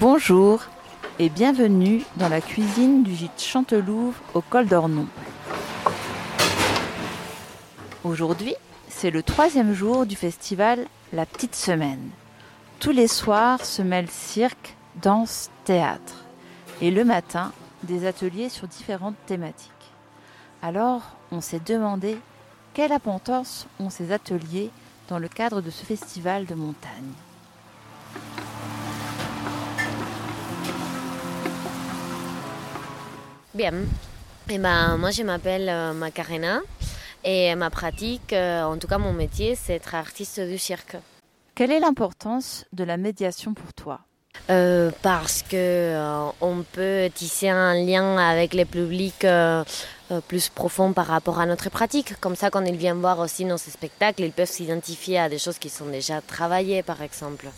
Bonjour et bienvenue dans la cuisine du gîte Chantelouve au col d'Ornon. Aujourd'hui, c'est le troisième jour du festival La Petite Semaine. Tous les soirs se mêlent cirque, danse, théâtre. Et le matin, des ateliers sur différentes thématiques. Alors, on s'est demandé quelle importance ont ces ateliers dans le cadre de ce festival de montagne. Bien. Eh ben, moi, je m'appelle euh, Macarena et ma pratique, euh, en tout cas mon métier, c'est être artiste du cirque. Quelle est l'importance de la médiation pour toi? Euh, parce que euh, on peut tisser un lien avec les publics euh, plus profond par rapport à notre pratique. Comme ça, quand ils viennent voir aussi nos spectacles, ils peuvent s'identifier à des choses qui sont déjà travaillées, par exemple.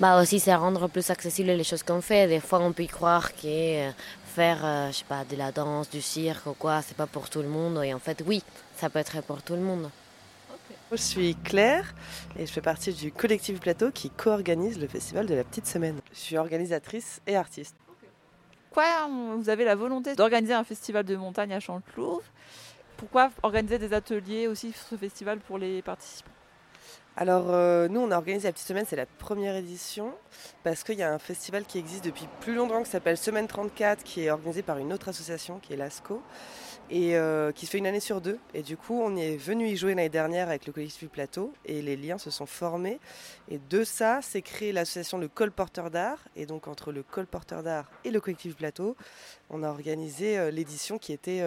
Bah aussi, c'est rendre plus accessible les choses qu'on fait. Des fois, on peut y croire que faire, euh, je sais pas, de la danse, du cirque ou quoi, c'est pas pour tout le monde. Et en fait, oui, ça peut être pour tout le monde. Je suis Claire et je fais partie du collectif Plateau qui co-organise le festival de la Petite Semaine. Je suis organisatrice et artiste. Pourquoi vous avez la volonté d'organiser un festival de montagne à Chantelouve? Pourquoi organiser des ateliers aussi sur ce festival pour les participants? Alors euh, nous on a organisé la Petite Semaine, c'est la première édition parce qu'il y a un festival qui existe depuis plus longtemps qui s'appelle Semaine 34 qui est organisé par une autre association qui est l'ASCO et euh, qui se fait une année sur deux. Et du coup on est venu y jouer l'année dernière avec le collectif Plateau et les liens se sont formés et de ça s'est créée l'association Le Colporteur d'Art et donc entre le Colporteur d'Art et le collectif Plateau on a organisé euh, l'édition qui était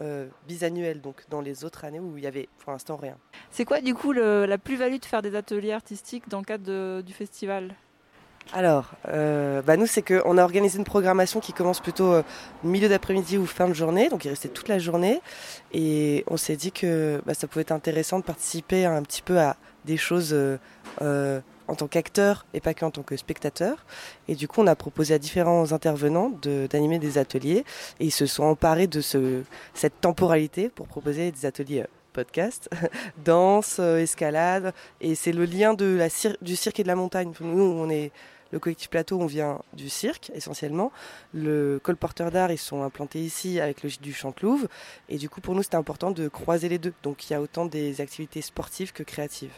euh, bisannuelle donc dans les autres années où il y avait pour l'instant rien. C'est quoi du coup le- la plus-value de faire des ateliers artistiques dans le cadre de- du festival? Alors, euh, bah nous, c'est qu'on a organisé une programmation qui commence plutôt euh, milieu d'après-midi ou fin de journée, donc il restait toute la journée. Et on s'est dit que bah, ça pouvait être intéressant de participer un petit peu à des choses euh, en tant qu'acteur et pas qu'en tant que spectateur. Et du coup, on a proposé à différents intervenants d'animer des ateliers et ils se sont emparés de ce, cette temporalité pour proposer des ateliers. euh, podcast, danse, euh, escalade, et c'est le lien du cirque et de la montagne. Nous, on est le collectif Plateau, on vient du cirque essentiellement. Le colporteur d'art, ils sont implantés ici avec le du Chantelouve. Et du coup, pour nous, c'était important de croiser les deux. Donc, il y a autant des activités sportives que créatives.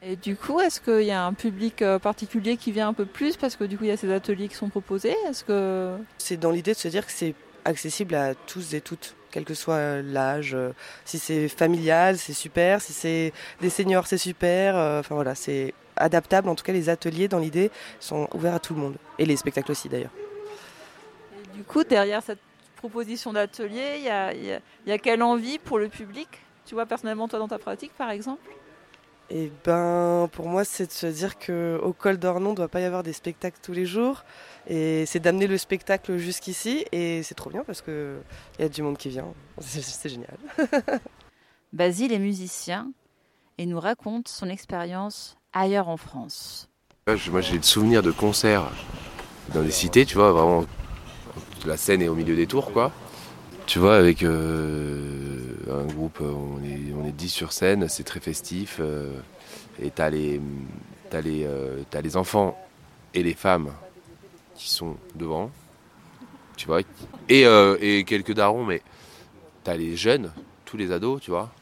Et du coup, est-ce qu'il y a un public euh, particulier qui vient un peu plus parce que du coup il y a ces ateliers qui sont proposés? Est-ce que C'est dans l'idée de se dire que c'est accessible à tous et toutes, quel que soit l'âge. Euh, Si c'est familial, c'est super. Si c'est des seniors, c'est super. Euh, Enfin voilà, c'est adaptable. En tout cas, les ateliers, dans l'idée, sont ouverts à tout le monde. Et les spectacles aussi, d'ailleurs. et du coup derrière cette proposition d'atelier, il y y a quelle envie pour le public? Tu vois personnellement toi dans ta pratique par exemple? Et ben, pour moi, c'est de se dire que au col d'Ornon, ne doit pas y avoir des spectacles tous les jours. Et c'est d'amener le spectacle jusqu'ici. Et c'est trop bien parce que il y a du monde qui vient. C'est c'est génial. Basile est musicien et nous raconte son expérience ailleurs en France. Moi j'ai le souvenir de concerts dans les cités, tu vois, vraiment la scène est au milieu des tours quoi. Tu vois, avec euh, un groupe, euh, on est, on est 10 sur scène, c'est très festif. euh, et t'as les, t'as, les, les enfants et les femmes qui sont devant, tu vois. Et, et quelques darons, mais t'as les jeunes, tous les ados, tu vois,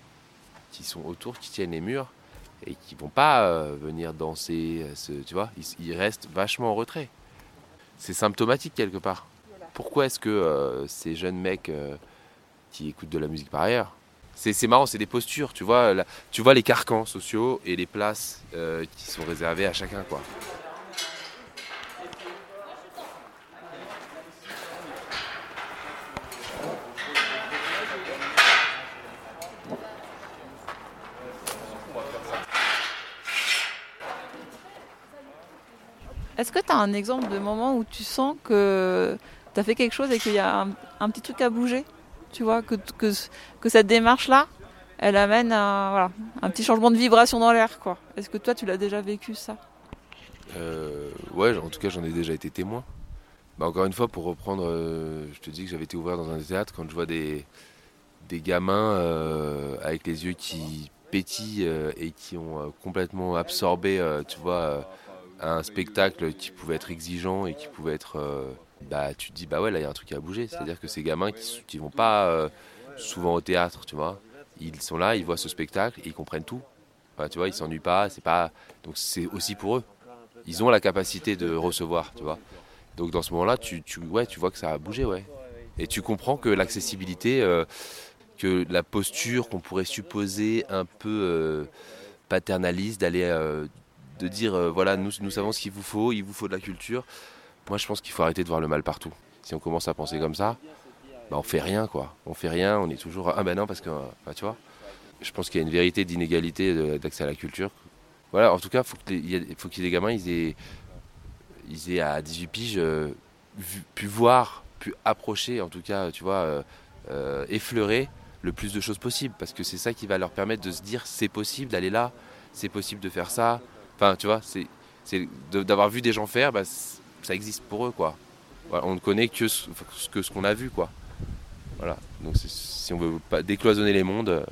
qui sont autour, qui tiennent les murs et qui vont pas venir danser, se- tu vois, ils, ils restent vachement en retrait. C'est symptomatique quelque part. Pourquoi est-ce que euh, ces jeunes mecs euh, qui écoutent de la musique par ailleurs, c'est marrant, c'est des postures, tu vois, tu vois les carcans sociaux et les places euh, qui sont réservées à chacun, quoi. Est-ce que tu as un exemple de moment où tu sens que tu as fait quelque chose et qu'il y a un, petit truc à bouger Tu vois, que, cette démarche-là, elle amène un, un petit changement de vibration dans l'air, quoi. Est-ce que toi, tu l'as déjà vécu, ça? Euh, ouais, en tout cas, j'en ai déjà été témoin. Bah, encore une fois, pour reprendre, euh, je te dis que j'avais été ouvert dans un théâtre quand je vois des, gamins euh, avec les yeux qui pétillent et qui ont complètement absorbé, tu vois, un spectacle qui pouvait être exigeant et qui pouvait être. euh, bah, tu te dis, bah ouais, là, il y a un truc à bouger. C'est-à-dire que ces gamins qui, qui vont pas euh, souvent au théâtre, tu vois, ils sont là, ils voient ce spectacle ils comprennent tout. Enfin, tu vois, ils s'ennuient pas, c'est pas. Donc c'est aussi pour eux. Ils ont la capacité de recevoir, tu vois. Donc dans ce moment-là, tu, tu, ouais, tu vois que ça a bougé, ouais. Et tu comprends que l'accessibilité, euh, que la posture qu'on pourrait supposer un peu paternaliste, d'aller, de dire, euh, voilà, nous, nous savons ce qu'il vous faut, il vous faut de la culture. Moi, je pense qu'il faut arrêter de voir le mal partout. Si on commence à penser comme ça, bah, on fait rien, quoi. On fait rien, on est toujours, ah ben non, parce que, bah, tu vois. Je pense qu'il y a une vérité d'inégalité d'accès à la culture. Voilà, en tout cas, il faut qu'il y ait des gamins, ils aient, ils aient à 18 piges euh, pu voir, pu approcher, en tout cas, tu vois, euh, effleurer le plus de choses possible. Parce que c'est ça qui va leur permettre de se dire c'est possible d'aller là, c'est possible de faire ça. Enfin, tu vois, c'est c'est d'avoir vu des gens faire, bah, ça existe pour eux, quoi. On ne connaît que ce que ce qu'on a vu, quoi. Voilà. Donc si on veut pas décloisonner les mondes, euh,